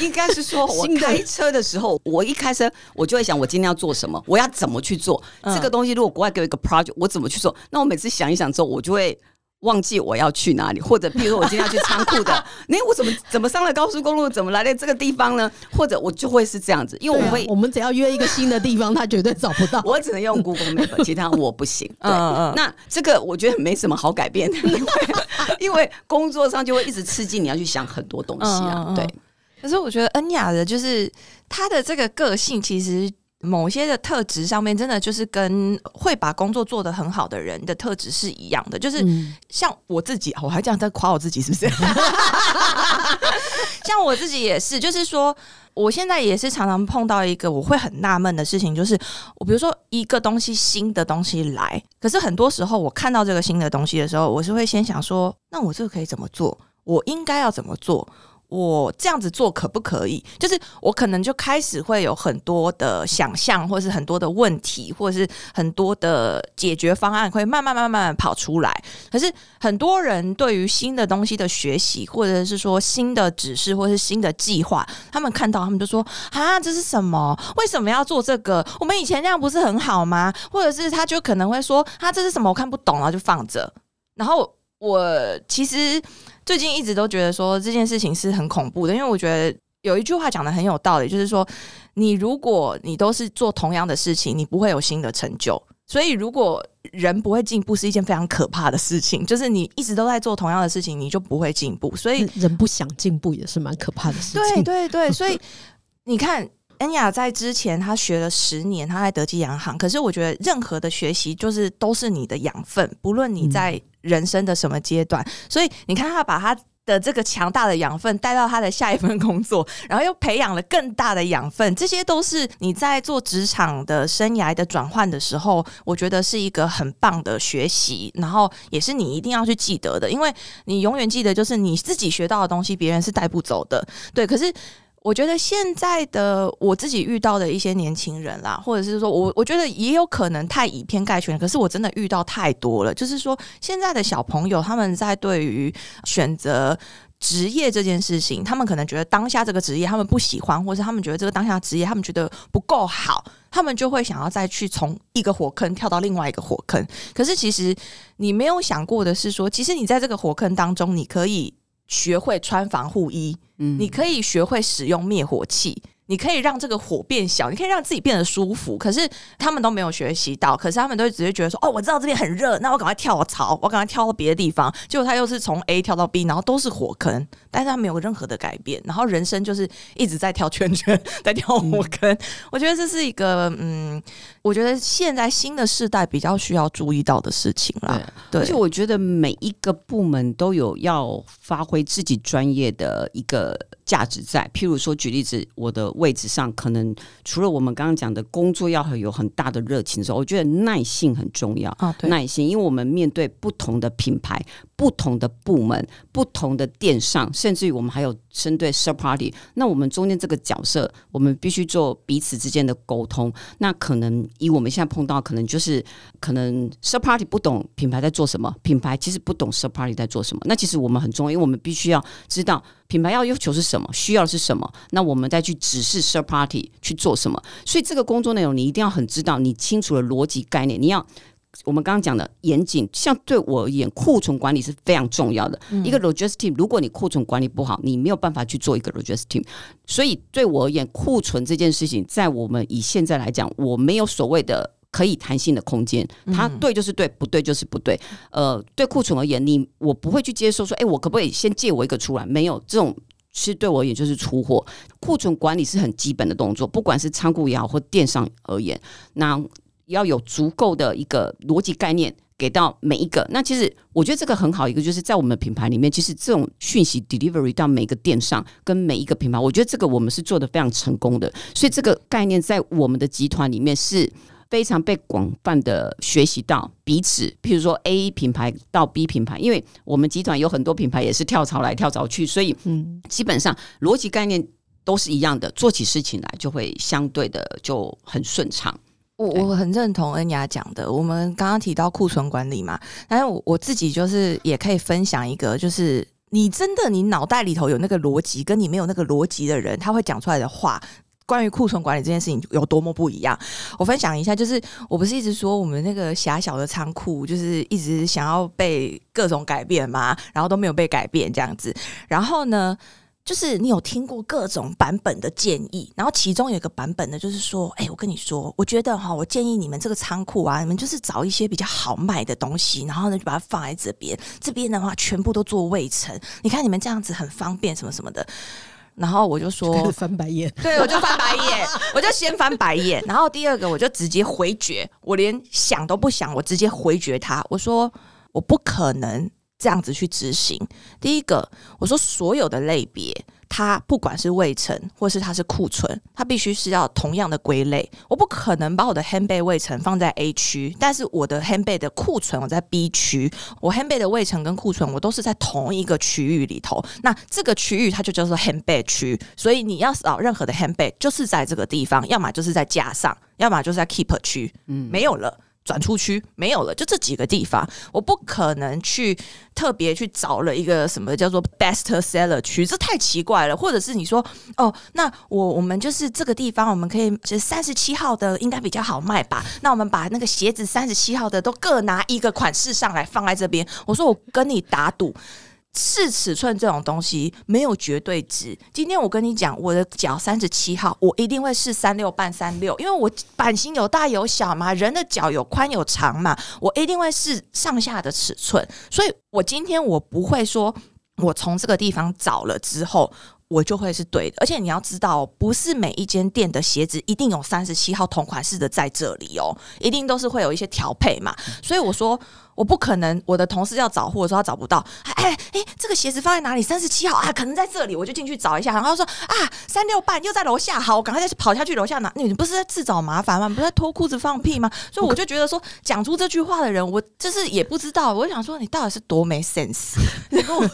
应该是说，我开车的时候，我一开车我就会想，我今天要做什么，我要怎么去做、嗯这个东西。如果国外给我一个 project，我怎么去做？那我每次想一想之后，我就会。忘记我要去哪里，或者比如说我今天要去仓库的，那我怎么怎么上了高速公路，怎么来的这个地方呢？或者我就会是这样子，因为我会，我们只要约一个新的地方，他绝对找不到。我只能用 Google Map，其他我不行。对，嗯嗯那这个我觉得没什么好改变的，因为因为工作上就会一直刺激你要去想很多东西啊。嗯嗯嗯对，可是我觉得恩雅的，就是她的这个个性，其实某些的特质上面，真的就是跟会把工作做得很好的人的特质是一样的。就是嗯像我自己，我还这样在夸我自己，是不是？像我自己也是，就是说，我现在也是常常碰到一个我会很纳闷的事情，就是我比如说一个东西新的东西来，可是很多时候我看到这个新的东西的时候，我是会先想说，那我这个可以怎么做？我应该要怎么做？我这样子做可不可以？就是我可能就开始会有很多的想象，或是很多的问题，或是很多的解决方案，会慢慢慢慢跑出来。可是很多人对于新的东西的学习，或者是说新的指示，或是新的计划，他们看到他们就说：“啊，这是什么？为什么要做这个？我们以前那样不是很好吗？”或者是他就可能会说：“啊，这是什么？我看不懂，然后就放着。”然后我其实最近一直都觉得说这件事情是很恐怖的，因为我觉得有一句话讲的很有道理，就是说你如果你都是做同样的事情，你不会有新的成就。所以，如果人不会进步，是一件非常可怕的事情。就是你一直都在做同样的事情，你就不会进步。所以，人不想进步也是蛮可怕的事对情。对对，所以你看，恩雅在之前她学了十年，她在德基洋行。可是我觉得任何的学习就是都是你的养分，不论你在人生的什么阶段。所以你看，他把他的这个强大的养分带到他的下一份工作，然后又培养了更大的养分，这些都是你在做职场的生涯的转换的时候，我觉得是一个很棒的学习，然后也是你一定要去记得的，因为你永远记得就是你自己学到的东西，别人是带不走的。对，可是。我觉得现在的我自己遇到的一些年轻人啦，或者是说我我觉得也有可能太以偏概全，可是我真的遇到太多了。就是说，现在的小朋友他们在对于选择职业这件事情，他们可能觉得当下这个职业他们不喜欢，或是他们觉得这个当下职业他们觉得不够好，他们就会想要再去从一个火坑跳到另外一个火坑。可是其实你没有想过的是说，其实你在这个火坑当中，你可以学会穿防护衣。嗯你可以学会使用灭火器，你可以让这个火变小，你可以让自己变得舒服。可是他们都没有学习到，可是他们都只是觉得说，哦，我知道这边很热，那我赶快跳槽，我赶快跳到别的地方。结果他又是从 A 跳到 B，然后都是火坑，但是他没有任何的改变，然后人生就是一直在跳圈圈，在跳火坑。我觉得这是一个，嗯，我觉得现在新的世代比较需要注意到的事情啦。对，而且我觉得每一个部门都有要发挥自己专业的一个。价值在，譬如说举例子，我的位置上可能除了我们刚刚讲的工作要有很大的热情之后，我觉得耐性很重要。啊，对耐心，因为我们面对不同的品牌、不同的部门、不同的电商，甚至于我们还有针对 third party，那我们中间这个角色，我们必须做彼此之间的沟通。那可能以我们现在碰到，可能就是可能 third party 不懂品牌在做什么，品牌其实不懂 third party 在做什么。那其实我们很重要，因为我们必须要知道。品牌要要求是什么？需要是什么？那我们再去指示 third party 去做什么？所以这个工作内容你一定要很知道，你清楚的逻辑概念。你要我们刚刚讲的严谨，像对我而言，库存管理是非常重要的。一个 logistics team，如果你库存管理不好，你没有办法去做一个 logistics team。所以对我而言，库存这件事情，在我们以现在来讲，我没有所谓的。可以弹性的空间，它对就是对，不对就是不对。呃，对库存而言，你我不会去接受说，哎，我可不可以先借我一个出来？没有这种，其实对我而言就是出货。库存管理是很基本的动作，不管是仓库也好或电商而言，那要有足够的一个逻辑概念给到每一个。那其实我觉得这个很好，一个就是在我们品牌里面，其实这种讯息 delivery 到每个电商跟每一个品牌，我觉得这个我们是做的非常成功的。所以这个概念在我们的集团里面是。非常被广泛的学习到彼此，譬如说 A 品牌到 B 品牌，因为我们集团有很多品牌也是跳槽来跳槽去，所以嗯，基本上逻辑概念都是一样的，做起事情来就会相对的就很顺畅。我我很认同恩雅讲的，我们刚刚提到库存管理嘛，但是我我自己就是也可以分享一个，就是你真的你脑袋里头有那个逻辑，跟你没有那个逻辑的人，他会讲出来的话。关于库存管理这件事情有多么不一样，我分享一下，就是我不是一直说我们那个狭小的仓库，就是一直想要被各种改变嘛，然后都没有被改变这样子。然后呢，就是你有听过各种版本的建议，然后其中有一个版本呢，就是说，哎，我跟你说，我觉得哈，我建议你们这个仓库啊，你们就是找一些比较好卖的东西，然后呢就把它放在这边，这边的话全部都做未成，你看你们这样子很方便，什么什么的。然后我就说翻白眼，对我就翻白眼，我就先翻白眼。然后第二个我就直接回绝，我连想都不想，我直接回绝他。我说我不可能这样子去执行。第一个，我说所有的类别。它不管是未成，或是它是库存，它必须是要同样的归类。我不可能把我的 handbag 未成放在 A 区，但是我的 handbag 的库存我在 B 区。我 handbag 的未成跟库存我都是在同一个区域里头。那这个区域它就叫做 handbag 区。所以你要找任何的 handbag，就是在这个地方，要么就是在架上，要么就是在 keep 区。嗯，没有了。转出区没有了，就这几个地方，我不可能去特别去找了一个什么叫做 best seller 区，这太奇怪了。或者是你说，哦，那我我们就是这个地方，我们可以就三十七号的应该比较好卖吧？那我们把那个鞋子三十七号的都各拿一个款式上来放在这边。我说我跟你打赌。是尺寸这种东西没有绝对值。今天我跟你讲，我的脚三十七号，我一定会试三六半三六，因为我版型有大有小嘛，人的脚有宽有长嘛，我一定会试上下的尺寸。所以我今天我不会说，我从这个地方找了之后。我就会是对的，而且你要知道，不是每一间店的鞋子一定有三十七号同款式的在这里哦，一定都是会有一些调配嘛。所以我说，我不可能我的同事要找货的时候他找不到，哎哎，这个鞋子放在哪里？三十七号啊，可能在这里，我就进去找一下。然后说啊，三六半又在楼下，好，我赶快再跑下去楼下拿。你不是在自找麻烦吗？不是在脱裤子放屁吗？所以我就觉得说，讲出这句话的人，我就是也不知道。我想说，你到底是多没 sense？然后我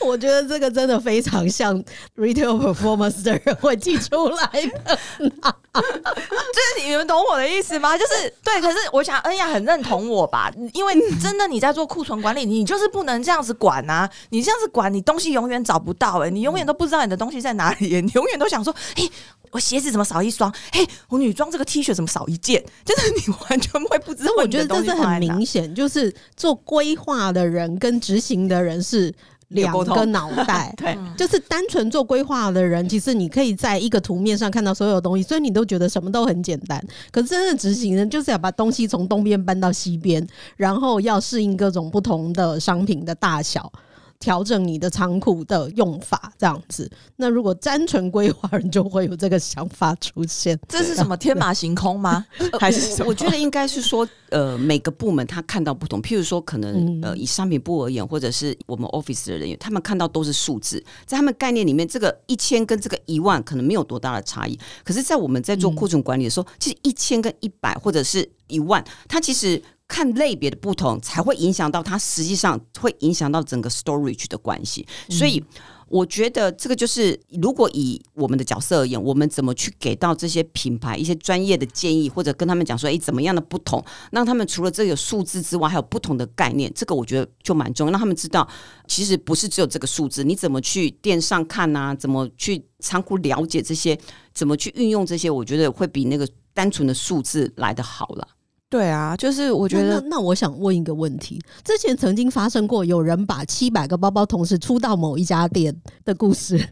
我觉得这个真的非常像。Retail performance 的人 会记出来的，就是你们懂我的意思吗？就是对，可是我想恩雅很认同我吧，因为真的你在做库存管理，你就是不能这样子管啊！你这样子管，你东西永远找不到，哎，你永远都不知道你的东西在哪里，你永远都想说，诶，我鞋子怎么少一双？诶，我女装这个 T 恤怎么少一件？就是你完全会不知道。我觉得这是很明显，就是做规划的人跟执行的人是。两个脑袋。对就是单纯做规划的人，其实你可以在一个图面上看到所有东西，所以你都觉得什么都很简单。可是真正执行人就是要把东西从东边搬到西边，然后要适应各种不同的商品的大小。调整你的仓库的用法，这样子。那如果单纯规划人，就会有这个想法出现。这是什么天马行空吗？还是？我觉得应该是说，呃，每个部门他看到不同。譬如说，可能嗯呃，以商品部而言，或者是我们 office 的人员，他们看到都是数字，在他们概念里面，这个一千跟这个一万可能没有多大的差异。可是，在我们在做库存管理的时候，其实一千跟一百或者是一万，它其实。看类别的不同，才会影响到它实际上会影响到整个 storage 的关系。所以，我觉得这个就是，如果以我们的角色而言，我们怎么去给到这些品牌一些专业的建议，或者跟他们讲说，诶，怎么样的不同，让他们除了这个数字之外，还有不同的概念，这个我觉得就蛮重要，让他们知道，其实不是只有这个数字，你怎么去电上看啊，怎么去仓库了解这些，怎么去运用这些，我觉得会比那个单纯的数字来的好了。对啊，就是我觉得那那那我想问一个问题：之前曾经发生过有人把七百个包包同时出到某一家店的故事，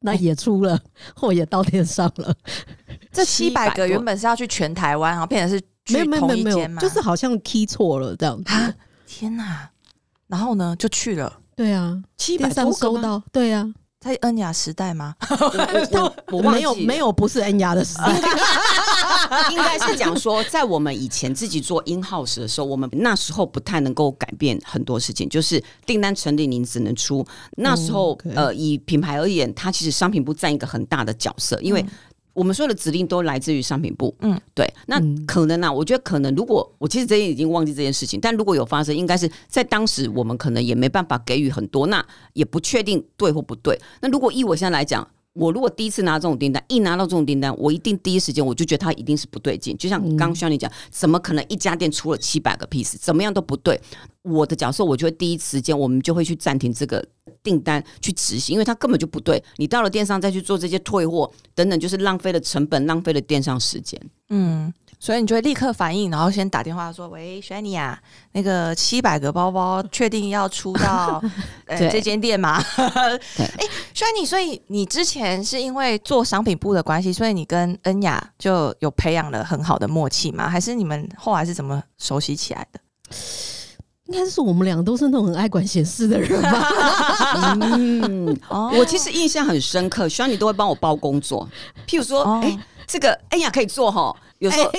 那也出了，货也到店上了。这七百700多个原本是要去全台湾，然后变成是没有去没有没有？就是好像 key 错了这样子。啊，天哪！然后呢，就去了，对啊，七电商收到，对啊，在恩雅时代吗？我我忘记没有没有不是恩雅的时代，应该是讲说，在我们以前自己做 in house 的时候，我们那时候不太能够改变很多事情，就是订单成立您只能出。那时候、呃，以品牌而言，它其实商品部占一个很大的角色，因为。我们所有的指令都来自于商品部，嗯嗯，对。那嗯可能啊，我觉得可能，如果我其实这已经忘记这件事情，但如果有发生，应该是在当时我们可能也没办法给予很多，那也不确定对或不对。那如果以我现在来讲，我如果第一次拿这种订单，一拿到这种订单，我一定第一时间我就觉得它一定是不对劲。就像刚需要你讲，怎么可能一家店出了七百个 piece，怎么样都不对？我的角色，我就会第一时间我们就会去暂停这个订单去执行，因为它根本就不对。你到了电商再去做这些退货等等，就是浪费了成本，浪费了电商时间。嗯，所以你就会立刻反应，然后先打电话说：“喂 n y 啊，那个七百个包包确定要出到 呃对这间店吗？”对哎 n y 所以你之前是因为做商品部的关系，所以你跟恩雅就有培养了很好的默契吗？还是你们后来是怎么熟悉起来的？应该是我们两个都是那种很爱管闲事的人吧？嗯，哦我其实印象很深刻，希望你都会帮我包工作，譬如说，哦哎、这个哎呀可以做哈，有时候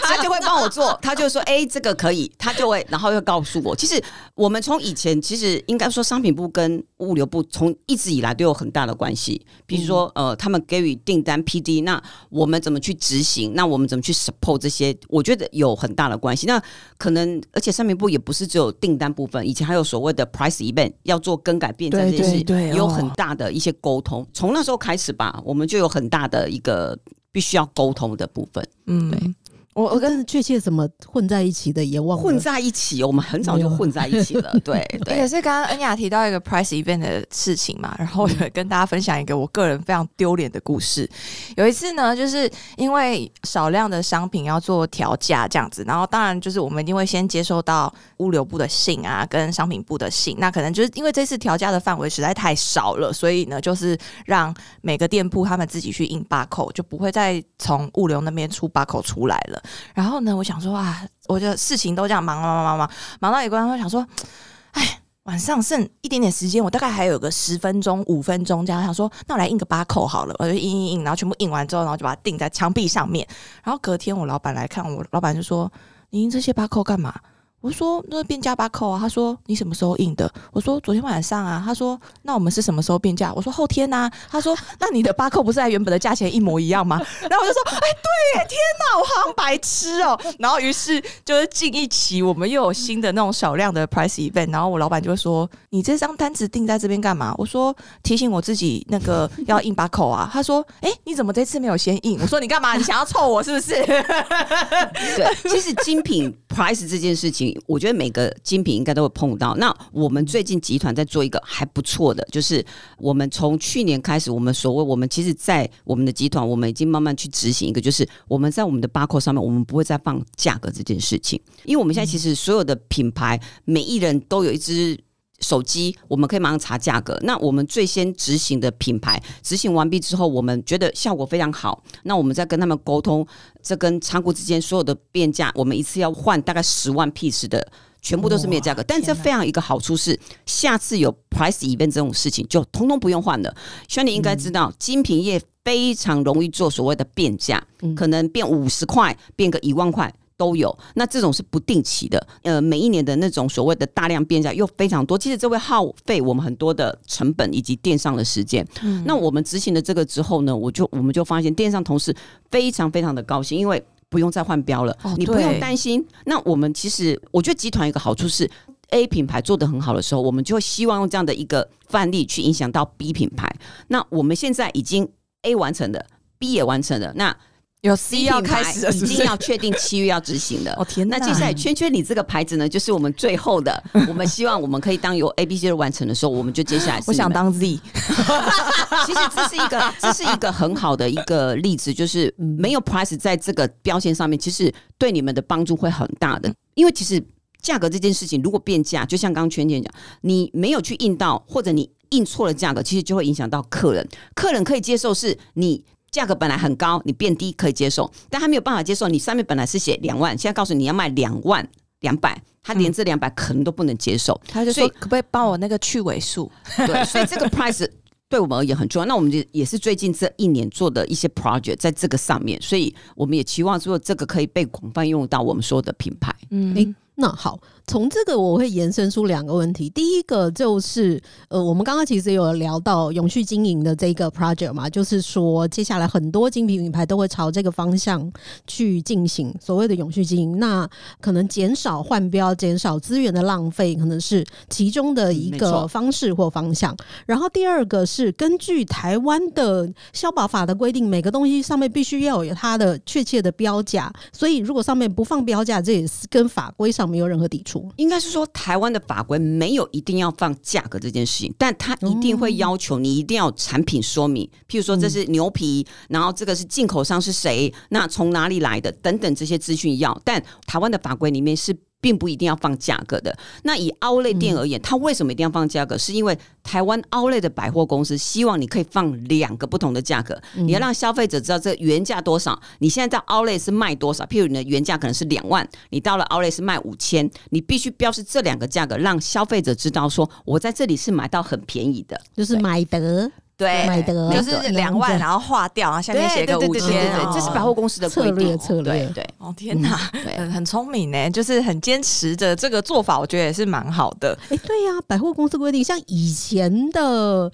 他就会帮我做，他就说哎这个可以，他就会然后又告诉我，其实我们从以前其实应该说商品部跟物流部从一直以来都有很大的关系，比如说呃他们给予订单 PD，那我们怎么去执行，那我们怎么去 support 这些，我觉得有很大的关系。那可能而且商品部也不是只有订单部分，以前还有所谓的 price event 要做更改变这对件事，对对哦有很大的一些沟通。从那时候开始吧，我们就有很大的一个必须要沟通的部分，嗯，对我我跟确切怎么混在一起的也忘了。混在一起。我们很早就混在一起了，对 也对。是刚刚恩雅提到一个 price event 的事情嘛，然后也跟大家分享一个我个人非常丢脸的故事。有一次呢，就是因为少量的商品要做调价这样子，然后当然就是我们一定会先接收到物流部的信啊，跟商品部的信。那可能就是因为这次调价的范围实在太少了，所以呢，就是让每个店铺他们自己去印 barcode，就不会再从物流那边出 barcode 出来了。然后呢，我想说啊，我的事情都这样忙忙忙忙忙，忙到一关，我想说，哎。晚上剩一点点时间，我大概还有个十分钟、五分钟这样，想说那我来印个八扣好了，我就印印印，然后全部印完之后，然后就把它钉在墙壁上面。然后隔天我老板来看我，老板就说：“你印这些八扣干嘛？”我说：“那变价八扣啊。”他说：“你什么时候印的？”我说：“昨天晚上啊。”他说：“那我们是什么时候变价？”我说：“后天呐、他说：“那你的八扣不是在原本的价钱一模一样吗？”然后我就说：“哎，对耶，天哪，我好像白痴哦。”然后于是就是近一期我们又有新的那种少量的 price event，然后我老板就说：“你这张单子定在这边干嘛？”我说：“提醒我自己那个要印八扣啊。”他说：“哎，你怎么这次没有先印？”我说：“你干嘛？你想要凑我是不是？”对，其实精品 price 这件事情，我觉得每个精品应该都会碰到。那我们最近集团在做一个还不错的，就是我们从去年开始，我们所谓我们其实，在我们的集团，我们已经慢慢去执行一个，就是我们在我们的巴扣上面，我们不会再放价格这件事情，因为我们现在其实所有的品牌，每一人都有一支。手机，我们可以马上查价格。那我们最先执行的品牌执行完毕之后，我们觉得效果非常好，那我们再跟他们沟通，这跟仓库之间所有的变价，我们一次要换大概十万 piece 的。全部都是没有价格，但这非常一个好处是，下次有 price event 这种事情就通通不用换了。轩你应该知道，精品业非常容易做所谓的变价，可能变五十块，变个一万块都有。那这种是不定期的，呃，每一年的那种所谓的大量变价又非常多。其实这会耗费我们很多的成本以及电商的时间。那我们执行了这个之后呢，我就我们就发现电商同事非常非常的高兴，因为。不用再换标了，你不用担心。那我们其实，我觉得集团一个好处是，A 品牌做的很好的时候，我们就会希望用这样的一个范例去影响到 B 品牌。那我们现在已经 A 完成了，B 也完成了，那。有 C 要开始，已经要确定七月要执行的。哦天那接下来圈圈你这个牌子呢，就是我们最后的。我们希望我们可以当由 A、B、C 完成的时候，我们就接下来。我想当 Z。其实这是一个，这是一个很好的一个例子，就是没有 price 在这个标签上面，其实对你们的帮助会很大的。因为其实价格这件事情，如果变价，就像刚刚圈圈讲，你没有去印到，或者你印错了价格，其实就会影响到客人。客人可以接受是你。价格本来很高，你变低可以接受，但他没有办法接受。你上面本来是写两万，现在告诉你要卖两万两百，他连这两百可能都不能接受。他就说可不可以帮我那个去尾数？对，所以这个 price 对我们而言很重要。那我们就也是最近这一年做的一些 project 在这个上面，所以我们也期望说这个可以被广泛用到我们所有的品牌。嗯，那好。从这个我会延伸出两个问题，第一个就是，呃，我们刚刚其实有聊到永续经营的这个 project 嘛，就是说接下来很多精品品牌都会朝这个方向去进行所谓的永续经营，那可能减少换标、减少资源的浪费，可能是其中的一个方式或方向。然后第二个是根据台湾的消保法的规定，每个东西上面必须要有它的确切的标价，所以如果上面不放标价，这也是跟法规上没有任何抵触。应该是说，台湾的法规没有一定要放价格这件事情，但他一定会要求你一定要产品说明，譬如说这是牛皮，然后这个是进口商是谁，那从哪里来的等等这些资讯要，但台湾的法规里面是。并不一定要放价格的。那以奥莱店而言，它为什么一定要放价格？是因为台湾奥莱的百货公司希望你可以放两个不同的价格，你要让消费者知道这原价多少。你现在在奥莱是卖多少？譬如你的原价可能是两万，你到了奥莱是卖五千，你必须标示这两个价格，让消费者知道说我在这里是买到很便宜的，就是买得。对，买的就是两万，然后划掉，然后下面写个五千，这是百货公司的策略策略。对，哦天哪，很很聪明呢，就是很坚持的这个做法，我觉得也是蛮好的。哎，对呀，百货公司规定，像以前的。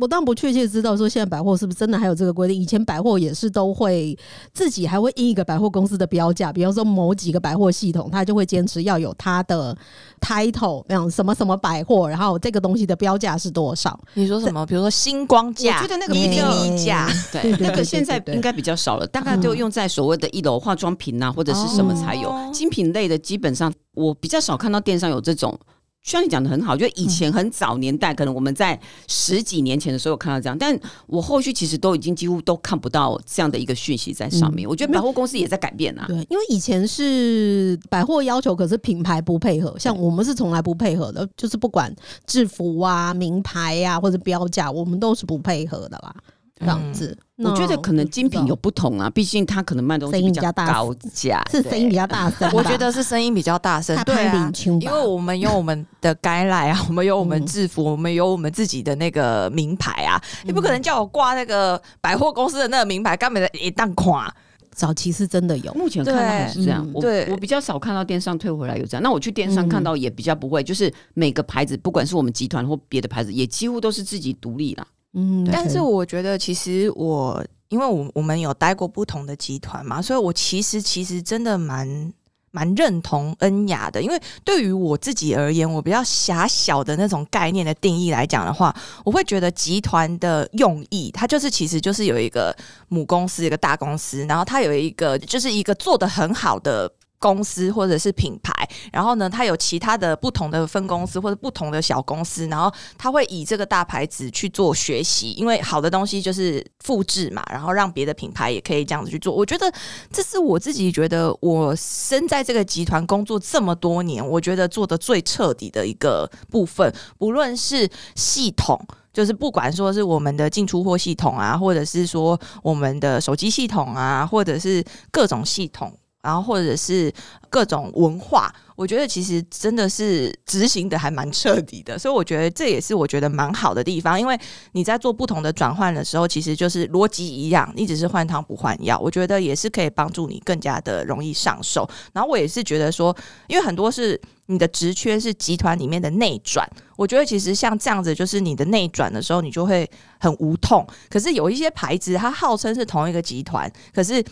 我当然不确切知道说现在百货是不是真的还有这个规定。以前百货也是都会自己还会印一个百货公司的标价，比方说某几个百货系统，它就会坚持要有它的 title，那样什么什么百货，然后这个东西的标价是多少？你说什么？比如说星光价，我觉得那个一零一价，对，那个现在应该比较少了，大概就用在所谓的一楼化妆品啊，或者是什么才有精品类的，基本上我比较少看到电商有这种。像你讲的很好，就以前很早年代，可能我们在十几年前的时候看到这样，但我后续其实都已经几乎都看不到这样的一个讯息在上面。我觉得百货公司也在改变啊，对，因为以前是百货要求，可是品牌不配合，像我们是从来不配合的，就是不管制服啊、名牌呀或者标价，我们都是不配合的啦。这样子，我觉得可能精品有不同啊，毕竟它可能卖东西比较高价，是声音比较大声。我觉得是声音比较大声，对啊，因为我们有我们的该来啊，我们有我们制服，我们有我们自己的那个名牌啊，你不可能叫我挂那个百货公司的那个名牌，根本的一档垮。早期是真的有，目前看到是这样。我我比较少看到电商退回来有这样。那我去电商看到也比较不会，就是每个牌子，不管是我们集团或别的牌子，也几乎都是自己独立了。嗯，但是我觉得其实我，因为我我们有待过不同的集团嘛，所以我其实其实真的蛮蛮认同恩雅的。因为对于我自己而言，我比较狭小的那种概念的定义来讲的话，我会觉得集团的用意，它就是其实就是有一个母公司，一个大公司，然后它有一个就是一个做的很好的。公司或者是品牌，然后呢，它有其他的不同的分公司或者不同的小公司，然后它会以这个大牌子去做学习，因为好的东西就是复制嘛，然后让别的品牌也可以这样子去做。我觉得这是我自己觉得我身在这个集团工作这么多年，我觉得做的最彻底的一个部分，不论是系统。就是不管说是我们的进出货系统啊，或者是说我们的手机系统啊，或者是各种系统。然后或者是各种文化，我觉得其实真的是执行的还蛮彻底的，所以我觉得这也是我觉得蛮好的地方。因为你在做不同的转换的时候，其实就是逻辑一样，你只是换汤不换药。我觉得也是可以帮助你更加的容易上手。然后我也是觉得说，因为很多是你的职缺是集团里面的内转，我觉得其实像这样子，就是你的内转的时候，你就会很无痛。可是有一些牌子，它号称是同一个集团，可是。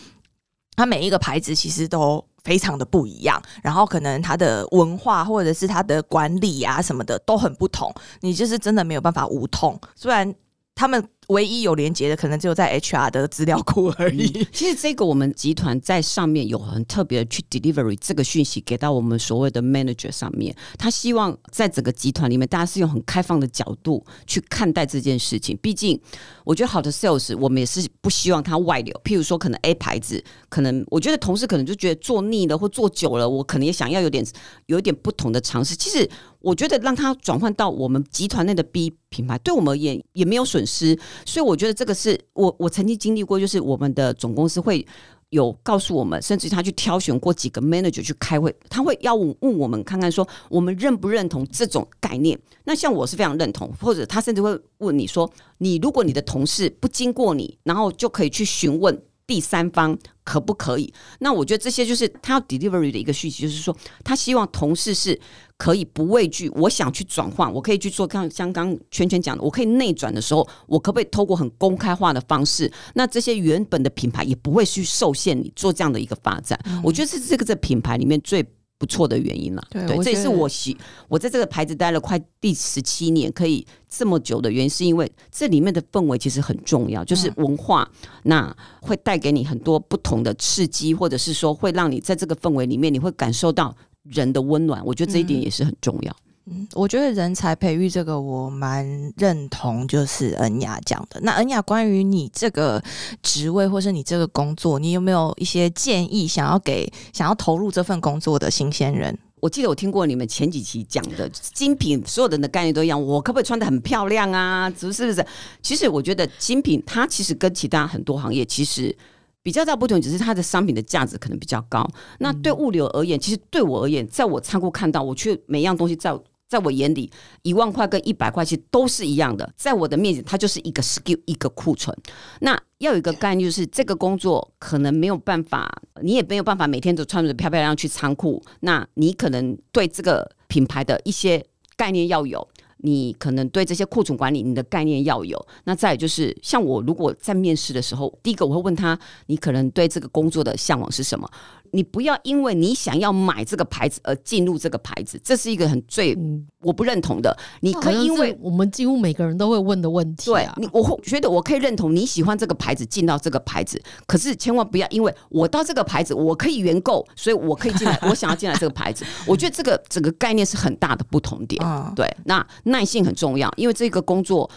它每一个牌子其实都非常的不一样，然后可能它的文化或者是它的管理啊什么的都很不同，你就是真的没有办法无痛，虽然他们。唯一有连接的可能只有在 HR 的资料库而已。其实这个我们集团在上面有很特别的去 delivery 这个讯息给到我们所谓的 manager 上面，他希望在整个集团里面，大家是用很开放的角度去看待这件事情。毕竟，我觉得好的 sales 我们也是不希望它外流。譬如说，可能 A 牌子，可能我觉得同事可能就觉得做腻了或做久了，我可能也想要有点有一点不同的尝试。其实，我觉得让它转换到我们集团内的 B 品牌，对我们而言也没有损失。所以我觉得这个是我我曾经经历过，就是我们的总公司会有告诉我们，甚至他去挑选过几个 manager 去开会，他会要问我们看看说我们认不认同这种概念。那像我是非常认同，或者他甚至会问你说，你如果你的同事不经过你，然后就可以去询问。第三方可不可以？那我觉得这些就是他要 delivery 的一个讯息，就是说他希望同事是可以不畏惧。我想去转换，我可以去做。像像刚圈圈讲的，我可以内转的时候，我可不可以透过很公开化的方式？那这些原本的品牌也不会去受限你做这样的一个发展。我觉得是这个在品牌里面最。不错的原因了，对，这也是我喜我在这个牌子待了快第十七年，可以这么久的原因，是因为这里面的氛围其实很重要，就是文化，那会带给你很多不同的刺激，或者是说会让你在这个氛围里面，你会感受到人的温暖。我觉得这一点也是很重要。嗯，我觉得人才培育这个我蛮认同，就是恩雅讲的。那恩雅，关于你这个职位或是你这个工作，你有没有一些建议想要给想要投入这份工作的新鲜人？我记得我听过你们前几期讲的精品，所有人的概念都一样。我可不可以穿的很漂亮啊？是不是？其实我觉得精品它其实跟其他很多行业其实比较大不同，只是它的商品的价值可能比较高。那对物流而言，其实对我而言，在我仓库看到，我却每样东西在。在我眼里，一万块跟一百块其实都是一样的。在我的面前，它就是一个 skill，一个库存。那要有一个概念，就是这个工作可能没有办法，你也没有办法每天都穿着漂漂亮亮去仓库。那你可能对这个品牌的一些概念要有，你可能对这些库存管理你的概念要有。那再就是，像我如果在面试的时候，第一个我会问他，你可能对这个工作的向往是什么？你不要因为你想要买这个牌子而进入这个牌子，这是一个很最我不认同的。你可以因为我们几乎每个人都会问的问题，对，你我会觉得我可以认同你喜欢这个牌子进到这个牌子，可是千万不要因为我到这个牌子我可以原购，所以我可以进来，我想要进来这个牌子。我觉得这个整个概念是很大的不同点。对，那耐性很重要，因为这个工作。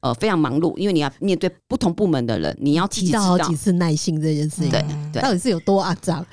呃，非常忙碌，因为你要面对不同部门的人，你要提到好几次耐心这件事情，对，到底是有多肮脏？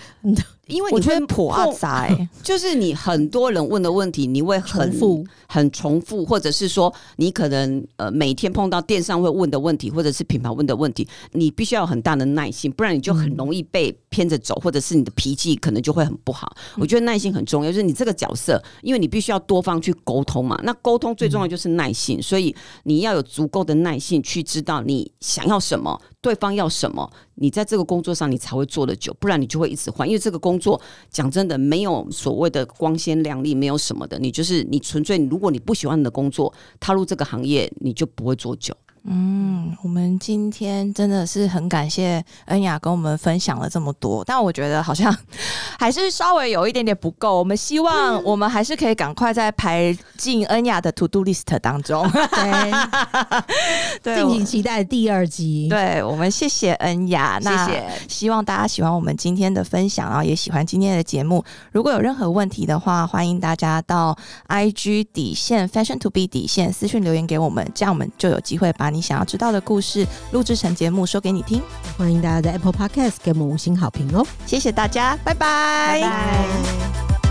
因为你觉得颇阿杂，就是你很多人问的问题，你会很复、很重复，或者是说你可能呃每天碰到电商会问的问题，或者是品牌问的问题，你必须要有很大的耐心，不然你就很容易被偏着走，或者是你的脾气可能就会很不好。我觉得耐心很重要，就是你这个角色，因为你必须要多方去沟通嘛。那沟通最重要就是耐心，所以你要有足够的耐心去知道你想要什么。对方要什么，你在这个工作上你才会做得久，不然你就会一直换。因为这个工作讲真的，没有所谓的光鲜亮丽，没有什么的。你就是你纯粹，如果你不喜欢你的工作，踏入这个行业，你就不会做久。嗯，我们今天真的是很感谢恩雅跟我们分享了这么多，但我觉得好像还是稍微有一点点不够。我们希望我们还是可以赶快再排进恩雅的 To Do List 当中。对，敬请期待第二集。对我们谢谢恩雅，谢谢。希望大家喜欢我们今天的分享，然后也喜欢今天的节目。如果有任何问题的话，欢迎大家到 IG 底线 Fashion To Be 底线私讯留言给我们，这样我们就有机会把。你想要知道的故事，录制成节目说给你听。欢迎大家在 Apple Podcast 给我们五星好评哦！谢谢大家，拜拜。